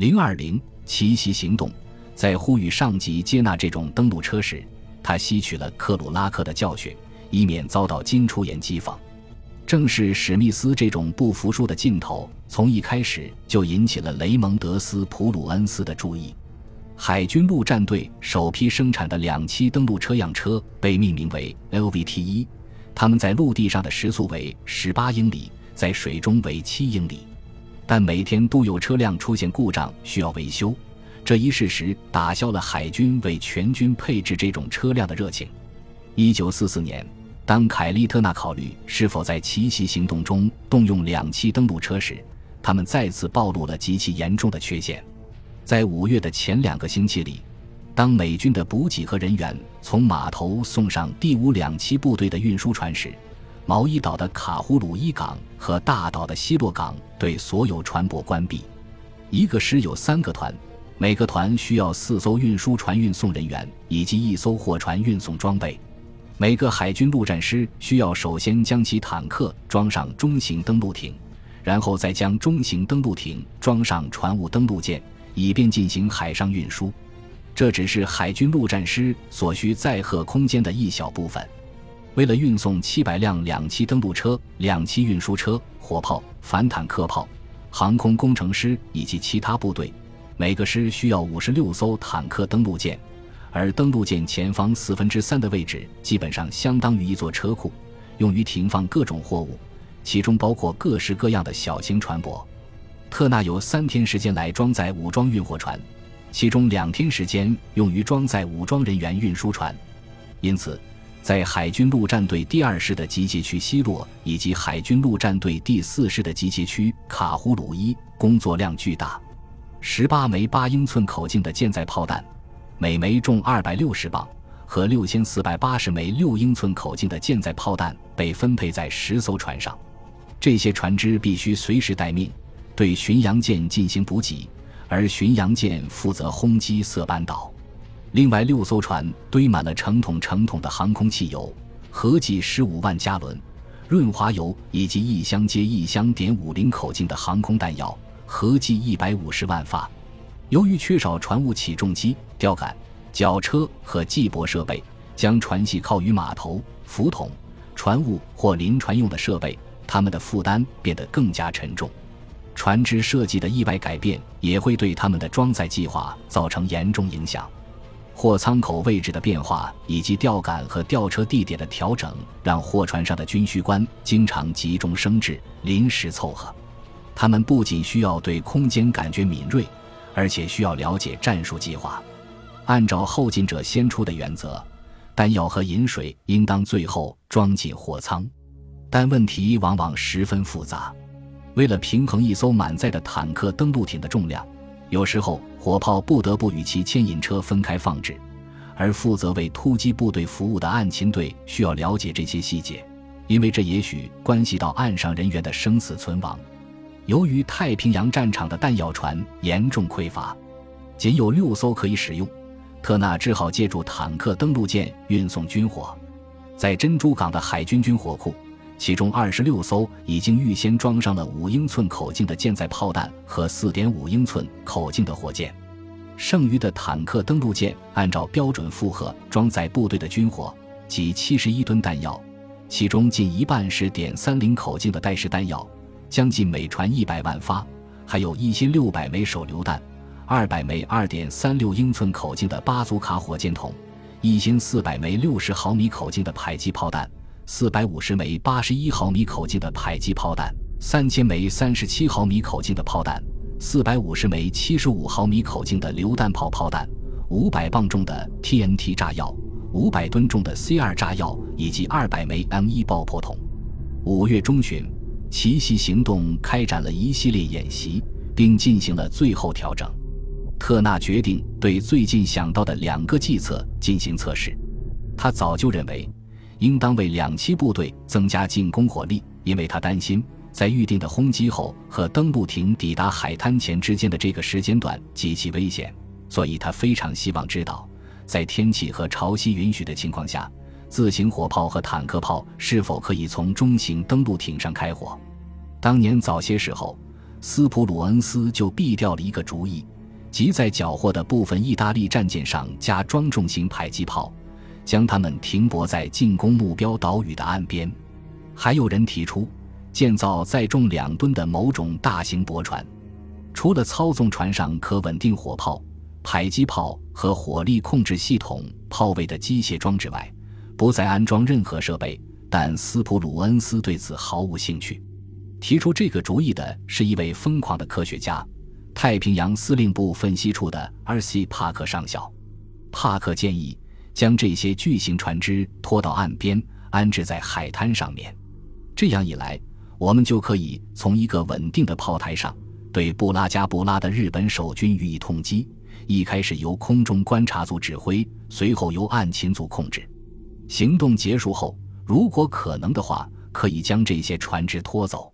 零二零奇袭行动，在呼吁上级接纳这种登陆车时，他吸取了克鲁拉克的教训，以免遭到金出言讥讽。正是史密斯这种不服输的劲头，从一开始就引起了雷蒙德斯普鲁恩斯的注意。海军陆战队首批生产的两栖登陆车样车被命名为 LVT 一，他们在陆地上的时速为十八英里，在水中为七英里，但每天都有车辆出现故障需要维修。这一事实打消了海军为全军配置这种车辆的热情。一九四四年。当凯利特纳考虑是否在奇袭行动中动用两栖登陆车时，他们再次暴露了极其严重的缺陷。在五月的前两个星期里，当美军的补给和人员从码头送上第五两栖部队的运输船时，毛伊岛的卡胡鲁伊港和大岛的希洛港对所有船舶关闭。一个师有三个团，每个团需要四艘运输船运送人员以及一艘货船运送装备。每个海军陆战师需要首先将其坦克装上中型登陆艇，然后再将中型登陆艇装上船坞登陆舰，以便进行海上运输。这只是海军陆战师所需载荷空间的一小部分。为了运送七百辆两栖登陆车、两栖运输车、火炮、反坦克炮、航空工程师以及其他部队，每个师需要五十六艘坦克登陆舰。而登陆舰前方四分之三的位置基本上相当于一座车库，用于停放各种货物，其中包括各式各样的小型船舶。特纳有三天时间来装载武装运货船，其中两天时间用于装载武装人员运输船。因此，在海军陆战队第二师的集结区希洛以及海军陆战队第四师的集结区卡胡鲁伊，工作量巨大。十八枚八英寸口径的舰载炮弹。每枚重二百六十磅，和六千四百八十枚六英寸口径的舰载炮弹被分配在十艘船上，这些船只必须随时待命，对巡洋舰进行补给，而巡洋舰负责轰击色班岛。另外六艘船堆满了成桶成桶的航空汽油，合计十五万加仑；润滑油以及一箱接一箱点五零口径的航空弹药，合计一百五十万发。由于缺少船坞起重机、吊杆、绞车和计泊设备，将船系靠于码头、浮筒、船坞或临船用的设备，他们的负担变得更加沉重。船只设计的意外改变也会对他们的装载计划造成严重影响。货舱口位置的变化以及吊杆和吊车地点的调整，让货船上的军需官经常急中生智、临时凑合。他们不仅需要对空间感觉敏锐。而且需要了解战术计划，按照后进者先出的原则，弹药和饮水应当最后装进货舱。但问题往往十分复杂。为了平衡一艘满载的坦克登陆艇的重量，有时候火炮不得不与其牵引车分开放置，而负责为突击部队服务的岸勤队需要了解这些细节，因为这也许关系到岸上人员的生死存亡。由于太平洋战场的弹药船严重匮乏，仅有六艘可以使用，特纳只好借助坦克登陆舰运送军火。在珍珠港的海军军火库，其中二十六艘已经预先装上了五英寸口径的舰载炮弹和四点五英寸口径的火箭，剩余的坦克登陆舰按照标准负荷装载部队的军火，及七十一吨弹药，其中近一半是点三零口径的带式弹药。将近每船一百万发，还有一千六百枚手榴弹，二百枚二点三六英寸口径的巴祖卡火箭筒，一千四百枚六十毫米口径的迫击炮弹，四百五十枚八十一毫米口径的迫击炮弹，三千枚三十七毫米口径的炮弹，四百五十枚七十五毫米口径的榴弹炮炮弹，五百磅重的 TNT 炸药，五百吨重的 C 二炸药，以及二百枚 M 一爆破筒。五月中旬。奇袭行动开展了一系列演习，并进行了最后调整。特纳决定对最近想到的两个计策进行测试。他早就认为，应当为两栖部队增加进攻火力，因为他担心在预定的轰击后和登陆艇抵达海滩前之间的这个时间段极其危险。所以他非常希望知道，在天气和潮汐允许的情况下。自行火炮和坦克炮是否可以从中型登陆艇上开火？当年早些时候，斯普鲁恩斯就毙掉了一个主意，即在缴获的部分意大利战舰上加装重型迫击炮，将它们停泊在进攻目标岛屿的岸边。还有人提出建造载重两吨的某种大型驳船，除了操纵船上可稳定火炮、迫击炮和火力控制系统炮位的机械装置外，不再安装任何设备。但斯普鲁恩斯对此毫无兴趣。提出这个主意的是一位疯狂的科学家——太平洋司令部分析处的 R.C. 帕克上校。帕克建议将这些巨型船只拖到岸边，安置在海滩上面。这样一来，我们就可以从一个稳定的炮台上对布拉加布拉的日本守军予以痛击。一开始由空中观察组指挥，随后由岸勤组控制。行动结束后，如果可能的话，可以将这些船只拖走。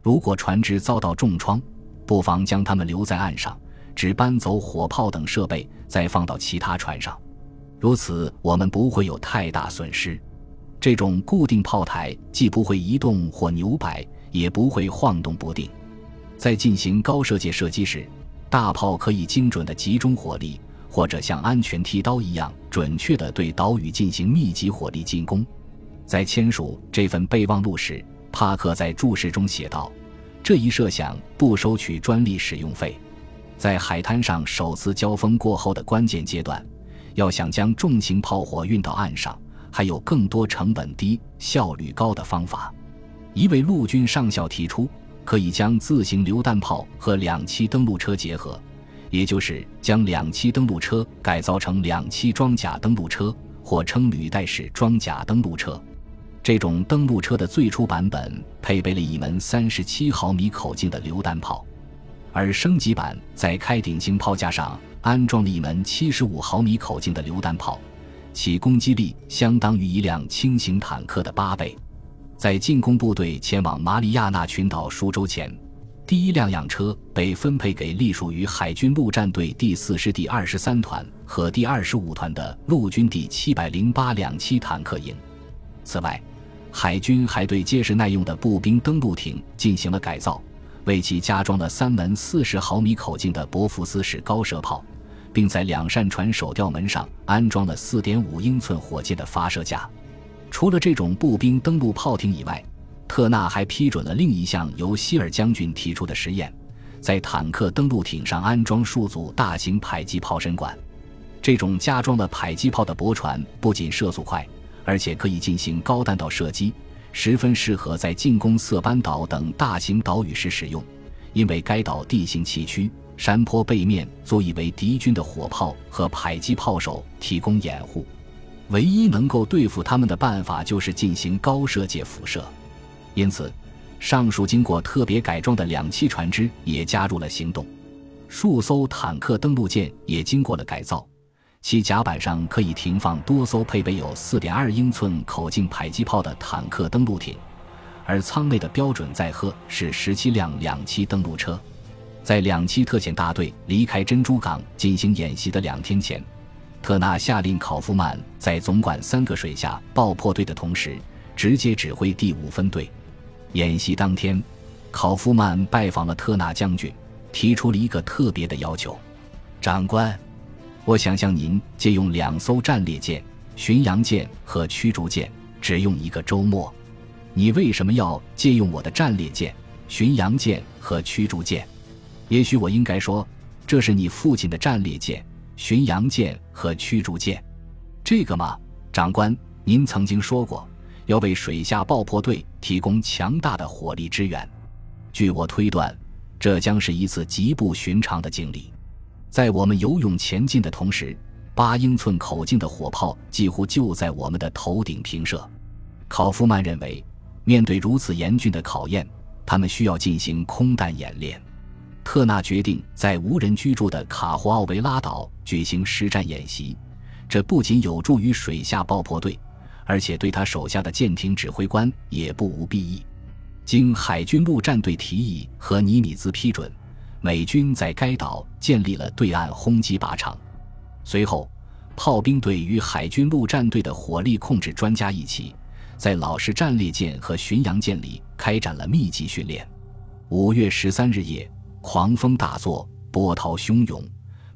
如果船只遭到重创，不妨将它们留在岸上，只搬走火炮等设备，再放到其他船上。如此，我们不会有太大损失。这种固定炮台既不会移动或扭摆，也不会晃动不定。在进行高射界射击时，大炮可以精准地集中火力，或者像安全剃刀一样准确地对岛屿进行密集火力进攻。在签署这份备忘录时。帕克在注释中写道：“这一设想不收取专利使用费。在海滩上首次交锋过后的关键阶段，要想将重型炮火运到岸上，还有更多成本低、效率高的方法。一位陆军上校提出，可以将自行榴弹炮和两栖登陆车结合，也就是将两栖登陆车改造成两栖装甲登陆车，或称履带式装甲登陆车。”这种登陆车的最初版本配备了一门三十七毫米口径的榴弹炮，而升级版在开顶型炮架上安装了一门七十五毫米口径的榴弹炮，其攻击力相当于一辆轻型坦克的八倍。在进攻部队前往马里亚纳群岛数周前，第一辆样车被分配给隶属于海军陆战队第四师第二十三团和第二十五团的陆军第七百零八两栖坦克营。此外，海军还对结实耐用的步兵登陆艇进行了改造，为其加装了三门四十毫米口径的伯福斯式高射炮，并在两扇船首吊门上安装了四点五英寸火箭的发射架。除了这种步兵登陆炮艇以外，特纳还批准了另一项由希尔将军提出的实验，在坦克登陆艇上安装数组大型迫击炮身管。这种加装了迫击炮的驳船不仅射速快。而且可以进行高弹道射击，十分适合在进攻色班岛等大型岛屿时使用。因为该岛地形崎岖，山坡背面足以为敌军的火炮和迫击炮手提供掩护。唯一能够对付他们的办法就是进行高射界辐射。因此，上述经过特别改装的两栖船只也加入了行动。数艘坦克登陆舰也经过了改造。其甲板上可以停放多艘配备有4.2英寸口径迫击炮的坦克登陆艇，而舱内的标准载荷是17辆两栖登陆车。在两栖特遣大队离开珍珠港进行演习的两天前，特纳下令考夫曼在总管三个水下爆破队的同时，直接指挥第五分队。演习当天，考夫曼拜访了特纳将军，提出了一个特别的要求：长官。我想向您借用两艘战列舰“巡洋舰”和“驱逐舰”，只用一个周末。你为什么要借用我的战列舰“巡洋舰”和“驱逐舰”？也许我应该说，这是你父亲的战列舰“巡洋舰”和“驱逐舰”。这个嘛，长官，您曾经说过要为水下爆破队提供强大的火力支援。据我推断，这将是一次极不寻常的经历。在我们游泳前进的同时，八英寸口径的火炮几乎就在我们的头顶平射。考夫曼认为，面对如此严峻的考验，他们需要进行空弹演练。特纳决定在无人居住的卡胡奥维拉岛举行实战演习，这不仅有助于水下爆破队，而且对他手下的舰艇指挥官也不无裨益。经海军陆战队提议和尼米兹批准。美军在该岛建立了对岸轰击靶场，随后，炮兵队与海军陆战队的火力控制专家一起，在老式战列舰和巡洋舰里开展了密集训练。五月十三日夜，狂风大作，波涛汹涌，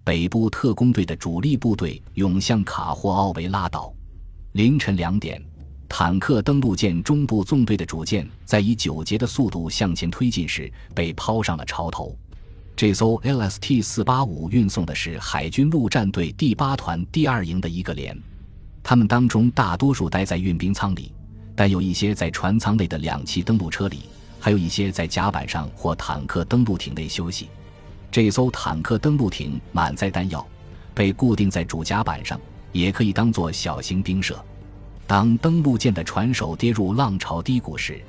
北部特工队的主力部队涌向卡霍奥维拉岛。凌晨两点，坦克登陆舰中部纵队的主舰在以九节的速度向前推进时，被抛上了潮头。这艘 LST 四八五运送的是海军陆战队第八团第二营的一个连，他们当中大多数待在运兵舱里，但有一些在船舱内的两栖登陆车里。还有一些在甲板上或坦克登陆艇内休息。这艘坦克登陆艇满载弹药，被固定在主甲板上，也可以当做小型兵舍。当登陆舰的船首跌入浪潮低谷时，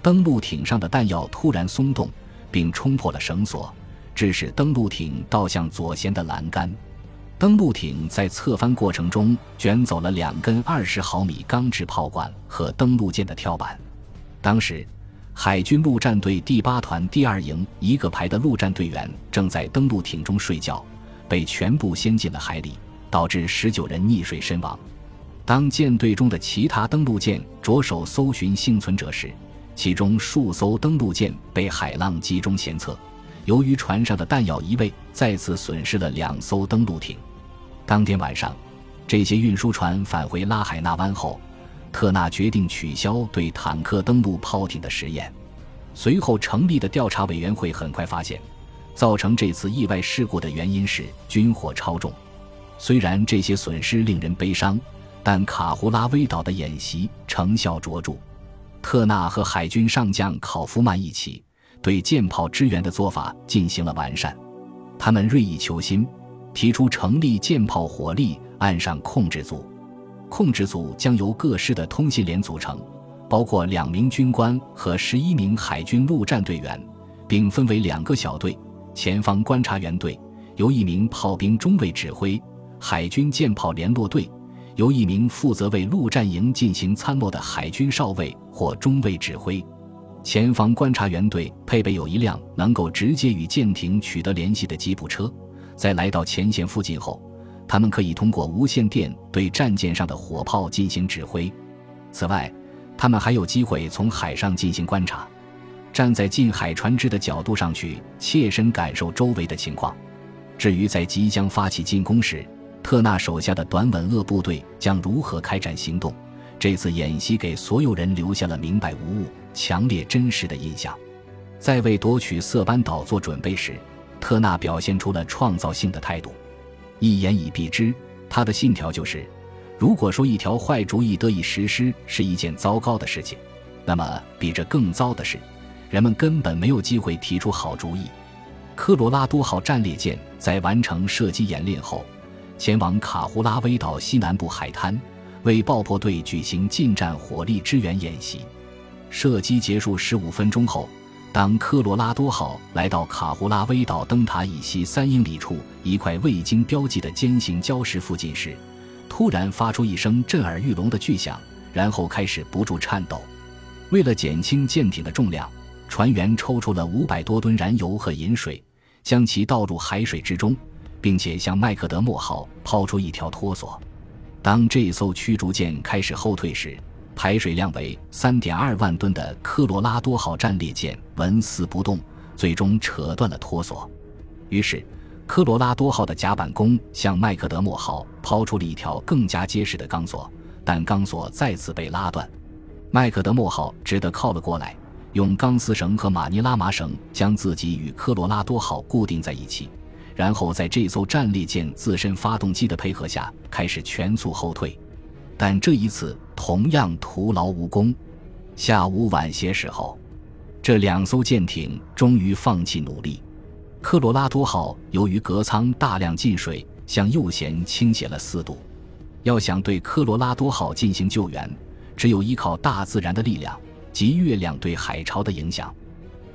登陆艇上的弹药突然松动，并冲破了绳索，致使登陆艇倒向左舷的栏杆。登陆艇在侧翻过程中卷走了两根二十毫米钢制炮管和登陆舰的跳板。当时。海军陆战队第八团第二营一个排的陆战队员正在登陆艇中睡觉，被全部掀进了海里，导致十九人溺水身亡。当舰队中的其他登陆舰着手搜寻幸存者时，其中数艘登陆舰被海浪击中舷侧。由于船上的弹药移位，再次损失了两艘登陆艇。当天晚上，这些运输船返回拉海纳湾后。特纳决定取消对坦克登陆炮艇的实验。随后成立的调查委员会很快发现，造成这次意外事故的原因是军火超重。虽然这些损失令人悲伤，但卡胡拉威岛的演习成效卓著。特纳和海军上将考夫曼一起对舰炮支援的做法进行了完善。他们锐意求新，提出成立舰炮火力岸上控制组。控制组将由各师的通信连组成，包括两名军官和十一名海军陆战队员，并分为两个小队：前方观察员队由一名炮兵中尉指挥；海军舰炮联络队由一名负责为陆战营进行参谋的海军少尉或中尉指挥。前方观察员队配备有一辆能够直接与舰艇取得联系的吉普车，在来到前线附近后。他们可以通过无线电对战舰上的火炮进行指挥。此外，他们还有机会从海上进行观察，站在近海船只的角度上去切身感受周围的情况。至于在即将发起进攻时，特纳手下的短吻鳄部队将如何开展行动，这次演习给所有人留下了明白无误、强烈真实的印象。在为夺取色班岛做准备时，特纳表现出了创造性的态度。一言以蔽之，他的信条就是：如果说一条坏主意得以实施是一件糟糕的事情，那么比这更糟的是，人们根本没有机会提出好主意。科罗拉多号战列舰在完成射击演练后，前往卡胡拉威岛西南部海滩，为爆破队举行近战火力支援演习。射击结束十五分钟后。当科罗拉多号来到卡胡拉威岛灯塔以西三英里处一块未经标记的尖形礁石附近时，突然发出一声震耳欲聋的巨响，然后开始不住颤抖。为了减轻舰艇的重量，船员抽出了五百多吨燃油和饮水，将其倒入海水之中，并且向麦克德莫号抛出一条拖索。当这艘驱逐舰开始后退时，排水量为三点二万吨的科罗拉多号战列舰纹丝不动，最终扯断了拖索。于是，科罗拉多号的甲板工向麦克德莫号抛出了一条更加结实的钢索，但钢索再次被拉断。麦克德莫号只得靠了过来，用钢丝绳和马尼拉麻绳将自己与科罗拉多号固定在一起，然后在这艘战列舰自身发动机的配合下开始全速后退。但这一次同样徒劳无功。下午晚些时候，这两艘舰艇终于放弃努力。科罗拉多号由于隔舱大量进水，向右舷倾斜了四度。要想对科罗拉多号进行救援，只有依靠大自然的力量及月亮对海潮的影响。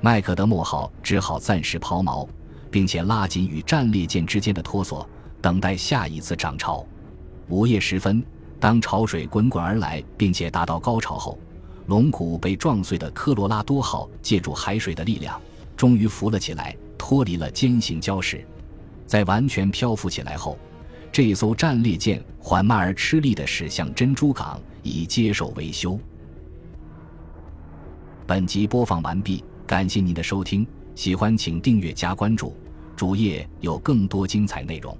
麦克德莫号只好暂时抛锚，并且拉紧与战列舰之间的拖索，等待下一次涨潮。午夜时分。当潮水滚滚而来，并且达到高潮后，龙骨被撞碎的科罗拉多号借助海水的力量，终于浮了起来，脱离了尖形礁石。在完全漂浮起来后，这艘战列舰缓慢而吃力地驶向珍珠港，以接受维修。本集播放完毕，感谢您的收听。喜欢请订阅加关注，主页有更多精彩内容。